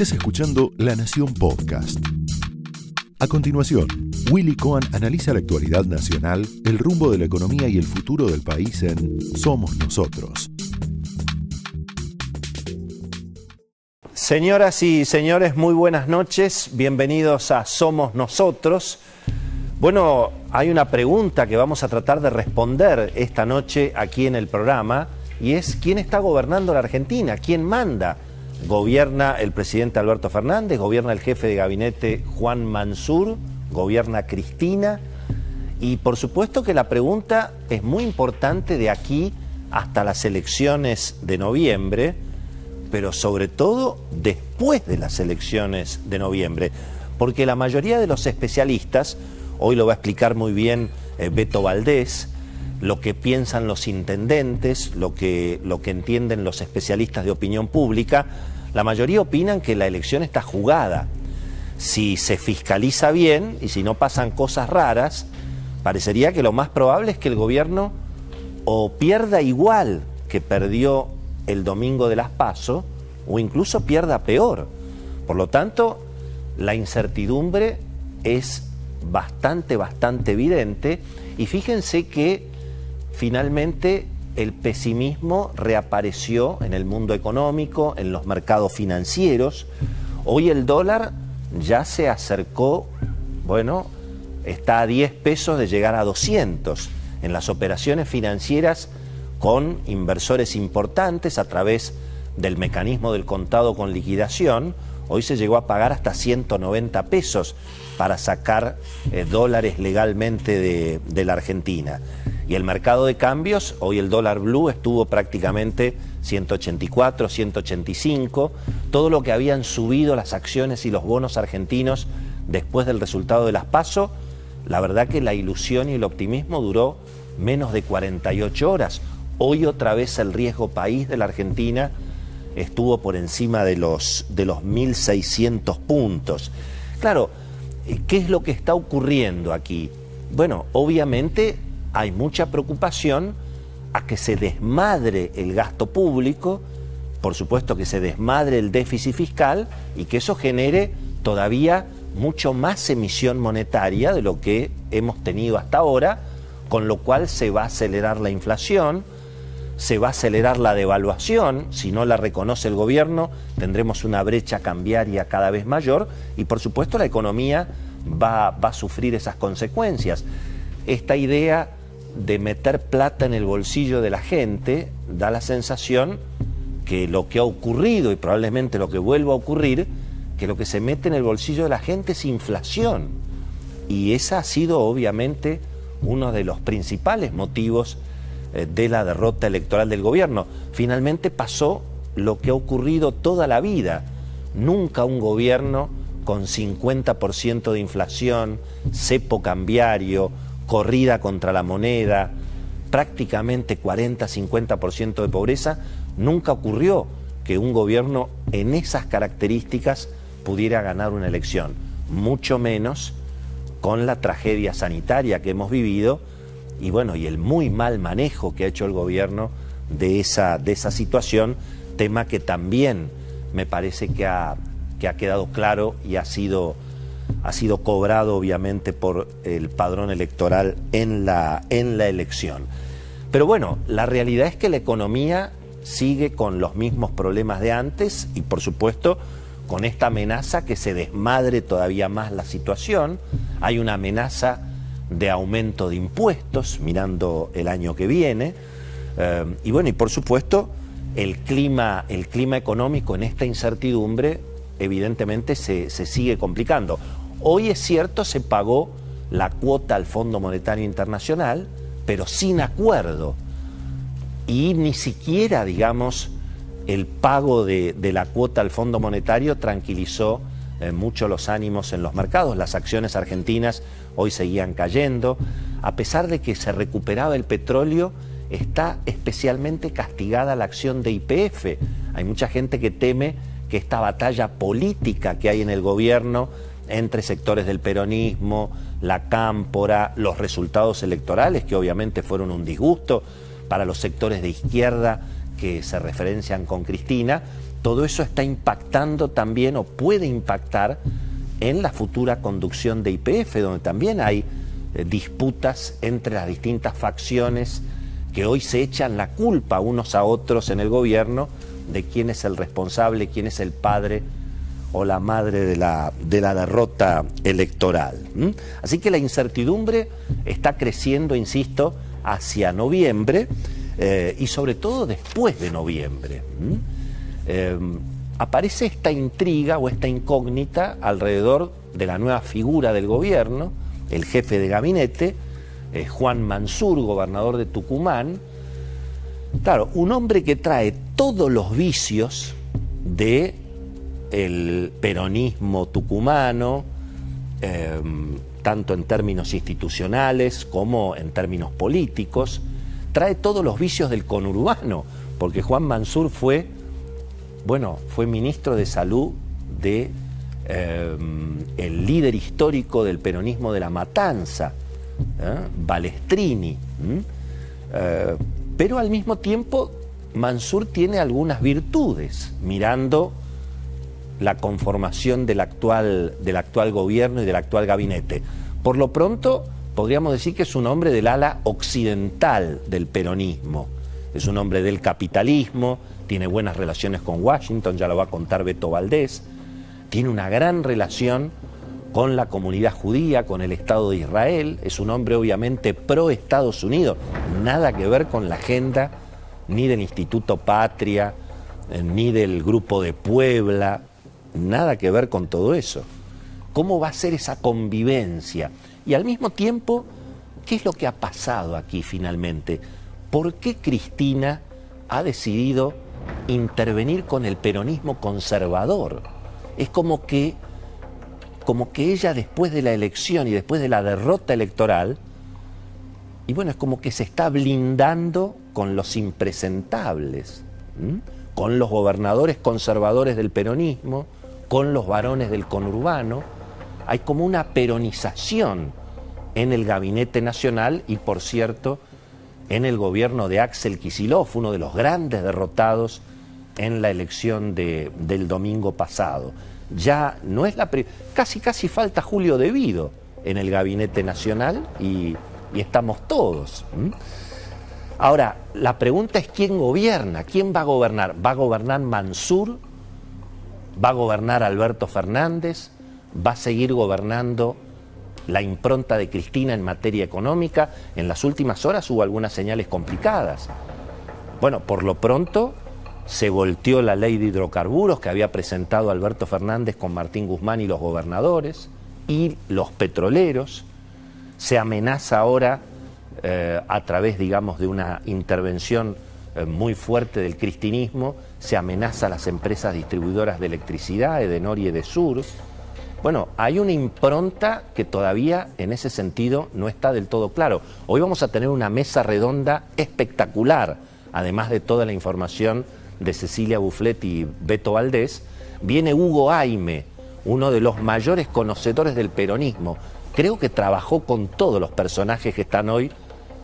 Estás escuchando La Nación Podcast. A continuación, Willy Cohen analiza la actualidad nacional, el rumbo de la economía y el futuro del país en Somos Nosotros. Señoras y señores, muy buenas noches. Bienvenidos a Somos Nosotros. Bueno, hay una pregunta que vamos a tratar de responder esta noche aquí en el programa y es ¿quién está gobernando la Argentina? ¿Quién manda? Gobierna el presidente Alberto Fernández, gobierna el jefe de gabinete Juan Mansur, gobierna Cristina. Y por supuesto que la pregunta es muy importante de aquí hasta las elecciones de noviembre, pero sobre todo después de las elecciones de noviembre, porque la mayoría de los especialistas Hoy lo va a explicar muy bien eh, Beto Valdés, lo que piensan los intendentes, lo que, lo que entienden los especialistas de opinión pública. La mayoría opinan que la elección está jugada. Si se fiscaliza bien y si no pasan cosas raras, parecería que lo más probable es que el gobierno o pierda igual que perdió el domingo de las PASO o incluso pierda peor. Por lo tanto, la incertidumbre es bastante, bastante evidente. Y fíjense que finalmente el pesimismo reapareció en el mundo económico, en los mercados financieros. Hoy el dólar ya se acercó, bueno, está a 10 pesos de llegar a 200 en las operaciones financieras con inversores importantes a través del mecanismo del contado con liquidación. Hoy se llegó a pagar hasta 190 pesos para sacar eh, dólares legalmente de, la Argentina. Y el mercado de cambios, hoy el dólar blue estuvo prácticamente 184, 185, todo lo que habían subido las acciones y los bonos argentinos después del resultado de las PASO, la verdad que la ilusión y el optimismo duró menos de 48 horas. Hoy otra vez el riesgo país de la Argentina estuvo por encima de los, de los 1.600 puntos. Claro, ¿Qué es lo que está ocurriendo aquí? Bueno, obviamente hay mucha preocupación a que se desmadre el gasto público, por supuesto que se desmadre el déficit fiscal y que eso genere todavía mucho más emisión monetaria de lo que hemos tenido hasta ahora, con lo cual se va a acelerar la inflación, se va a acelerar la devaluación, si no la reconoce el gobierno tendremos una brecha cambiaria cada vez mayor y por supuesto la economía va, va a sufrir esas consecuencias. Esta idea de meter plata en el bolsillo de la gente da la sensación que lo que ha ocurrido y probablemente lo que vuelva a ocurrir, que lo que se mete en el bolsillo de la gente es inflación. Y esa ha sido obviamente uno de los principales motivos de la derrota electoral del gobierno. Finalmente pasó lo que ha ocurrido toda la vida. Nunca un gobierno con 50% de inflación, cepo cambiario, corrida contra la moneda, prácticamente 40-50% de pobreza, nunca ocurrió que un gobierno en esas características pudiera ganar una elección, mucho menos con la tragedia sanitaria que hemos vivido y bueno, y el muy mal manejo que ha hecho el gobierno de esa, de esa situación, tema que también me parece que ha que ha quedado claro y ha sido, ha sido cobrado obviamente por el padrón electoral en la, en la elección. Pero bueno, la realidad es que la economía sigue con los mismos problemas de antes y por supuesto con esta amenaza que se desmadre todavía más la situación. Hay una amenaza de aumento de impuestos mirando el año que viene. Eh, y bueno, y por supuesto el clima, el clima económico en esta incertidumbre evidentemente se, sigue complicando. Hoy es cierto, se pagó la cuota al Fondo Monetario Internacional, pero sin acuerdo. Y ni siquiera, digamos, el pago de, la cuota al Fondo Monetario tranquilizó eh, mucho los ánimos en los mercados. Las acciones argentinas hoy seguían cayendo. A pesar de que se recuperaba el petróleo, está especialmente castigada la acción de IPF. Hay mucha gente que teme que esta batalla política que hay en el gobierno entre sectores del peronismo, la cámpora, los resultados electorales, que obviamente fueron un disgusto para los sectores de izquierda que se referencian con Cristina, todo eso está impactando también o puede impactar en la futura conducción de IPF, donde también hay eh, disputas entre las distintas facciones que hoy se echan la culpa unos a otros en el gobierno de quién es el responsable, quién es el padre o la madre de la, de la derrota electoral. Así que la incertidumbre está creciendo, insisto, hacia noviembre eh, y sobre todo después de noviembre. Eh, aparece esta intriga o esta incógnita alrededor de la nueva figura del gobierno, el jefe de gabinete, eh, Juan Mansur, gobernador de Tucumán. Claro, un hombre que trae todos los vicios de el peronismo tucumano, em, tanto en términos institucionales como en términos políticos, trae todos los vicios del conurbano, porque Juan Mansur fue, bueno, fue ministro de salud de em, el líder histórico del peronismo de la matanza, ¿eh? Balestrini. Eh, pero al mismo tiempo, Mansur tiene algunas virtudes, mirando la conformación del actual, del actual gobierno y del actual gabinete. Por lo pronto, podríamos decir que es un hombre del ala occidental del peronismo. Es un hombre del capitalismo, tiene buenas relaciones con Washington, ya lo va a contar Beto Valdés, tiene una gran relación con la comunidad judía, con el Estado de Israel, es un hombre obviamente pro Estados Unidos, nada que ver con la agenda ni del Instituto Patria, eh, ni del Grupo de Puebla, nada que ver con todo eso. ¿Cómo va a ser esa convivencia? Y al mismo tiempo, ¿qué es lo que ha pasado aquí finalmente? ¿Por qué Cristina ha decidido intervenir con el peronismo conservador? Es como que como que ella después de la elección y después de la derrota electoral, y bueno, es como que se está blindando con los impresentables, con los gobernadores conservadores del peronismo, con los varones del conurbano. Hay como una peronización en el gabinete nacional y, por cierto, en el gobierno de Axel Kisilov, uno de los grandes derrotados en la elección del domingo pasado ya no es la... Casi, casi falta Julio Devido en el gabinete nacional y, estamos todos. Ahora, la pregunta es quién gobierna, quién va a gobernar. ¿Va a gobernar Mansur? ¿Va a gobernar Alberto Fernández? ¿Va a seguir gobernando la impronta de Cristina en materia económica? En las últimas horas hubo algunas señales complicadas. Bueno, por lo pronto se volteó la ley de hidrocarburos que había presentado Alberto Fernández con Martín Guzmán y los gobernadores y los petroleros. Se amenaza ahora eh, a través, digamos, de una intervención eh, muy fuerte del cristinismo, se amenaza a las empresas distribuidoras de electricidad, Edenor y Edesur. Bueno, hay una impronta que todavía en ese sentido no está del todo claro. Hoy vamos a tener una mesa redonda espectacular, además de toda la información de Cecilia Bufflet y Beto Valdés, viene Hugo Aime, uno de los mayores conocedores del peronismo. Creo que trabajó con todos los personajes que están hoy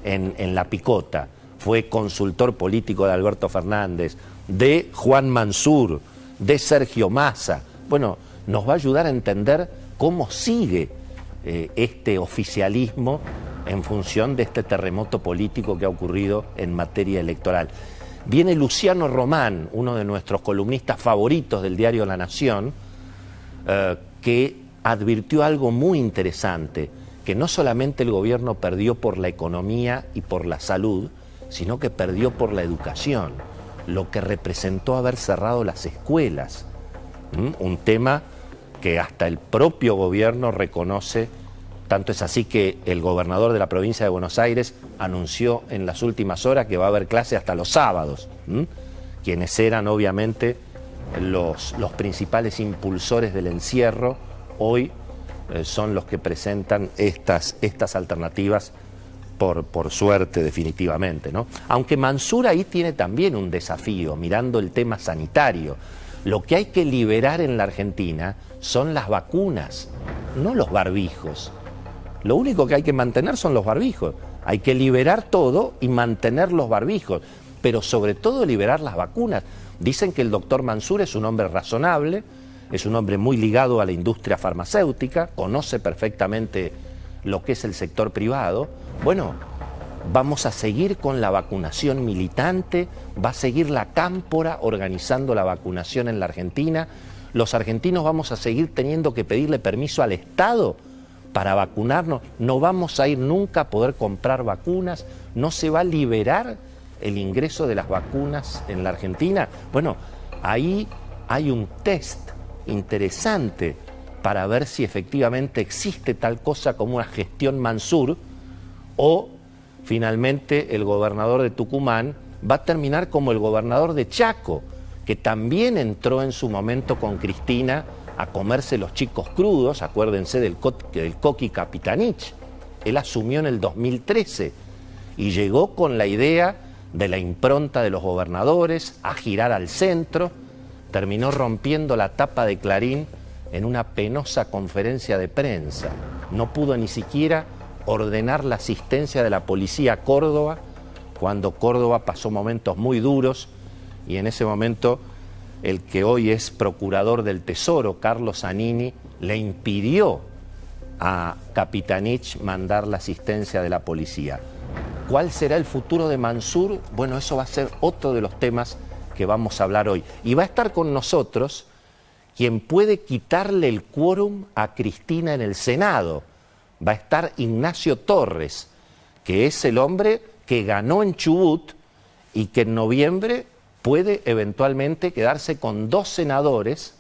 en, la picota. Fue consultor político de Alberto Fernández, de Juan Mansur, de Sergio Massa. Bueno, nos va a ayudar a entender cómo sigue eh, este oficialismo en función de este terremoto político que ha ocurrido en materia electoral. Viene Luciano Román, uno de nuestros columnistas favoritos del diario La Nación, eh, que advirtió algo muy interesante, que no solamente el gobierno perdió por la economía y por la salud, sino que perdió por la educación, lo que representó haber cerrado las escuelas, un tema que hasta el propio gobierno reconoce tanto es así que el gobernador de la provincia de Buenos Aires anunció en las últimas horas que va a haber clase hasta los sábados, quienes eran obviamente los, los, principales impulsores del encierro, hoy eh, son los que presentan estas, estas alternativas por, por, suerte definitivamente. ¿no? Aunque Mansur ahí tiene también un desafío, mirando el tema sanitario. Lo que hay que liberar en la Argentina son las vacunas, no los barbijos. Lo único que hay que mantener son los barbijos. Hay que liberar todo y mantener los barbijos, pero sobre todo liberar las vacunas, Dicen que el doctor Mansur es un hombre razonable, es un hombre muy ligado a la industria farmacéutica, conoce perfectamente lo que es el sector privado. Bueno, vamos a seguir con la vacunación militante, va a seguir la cámpora organizando la vacunación en la Argentina. Los argentinos vamos a seguir teniendo que pedirle permiso al Estado para vacunarnos. No vamos a ir nunca a poder comprar vacunas. No se va a liberar el ingreso de las vacunas en la Argentina. Bueno, ahí hay un test interesante para ver si efectivamente existe tal cosa como una gestión Mansur o finalmente el gobernador de Tucumán va a terminar como el gobernador de Chaco, que también entró en su momento con Cristina a comerse los chicos crudos, acuérdense del, del Coqui Capitanich. Él asumió en el 2013 y llegó con la idea de la impronta de los gobernadores a girar al centro, terminó rompiendo la tapa de Clarín en una penosa conferencia de prensa. No pudo ni siquiera ordenar la asistencia de la policía a Córdoba cuando Córdoba pasó momentos muy duros y en ese momento el que hoy es procurador del Tesoro, Carlos Anini, le impidió a Capitanich mandar la asistencia de la policía. ¿Cuál será el futuro de Mansur? Bueno, eso va a ser otro de los temas que vamos a hablar hoy. Y va a estar con nosotros quien puede quitarle el quórum a Cristina en el Senado. Va a estar Ignacio Torres, que es el hombre que ganó en Chubut y que en noviembre puede eventualmente quedarse con dos senadores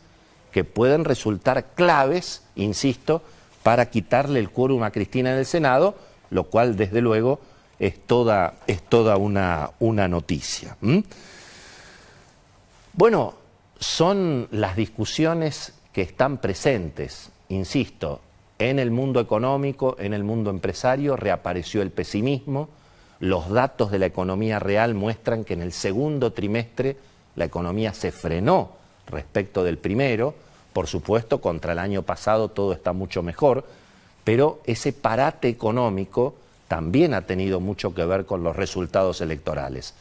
que pueden resultar claves, insisto, para quitarle el quórum a Cristina en el Senado, lo cual desde luego es toda, es toda una, una noticia. Bueno, son las discusiones que están presentes, insisto, en el mundo económico, en el mundo empresario, reapareció el pesimismo, los datos de la economía real muestran que en el segundo trimestre la economía se frenó respecto del primero, por supuesto, contra el año pasado todo está mucho mejor, pero ese parate económico también ha tenido mucho que ver con los resultados electorales.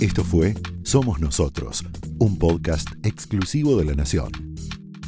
Esto fue Somos Nosotros, un podcast exclusivo de La Nación.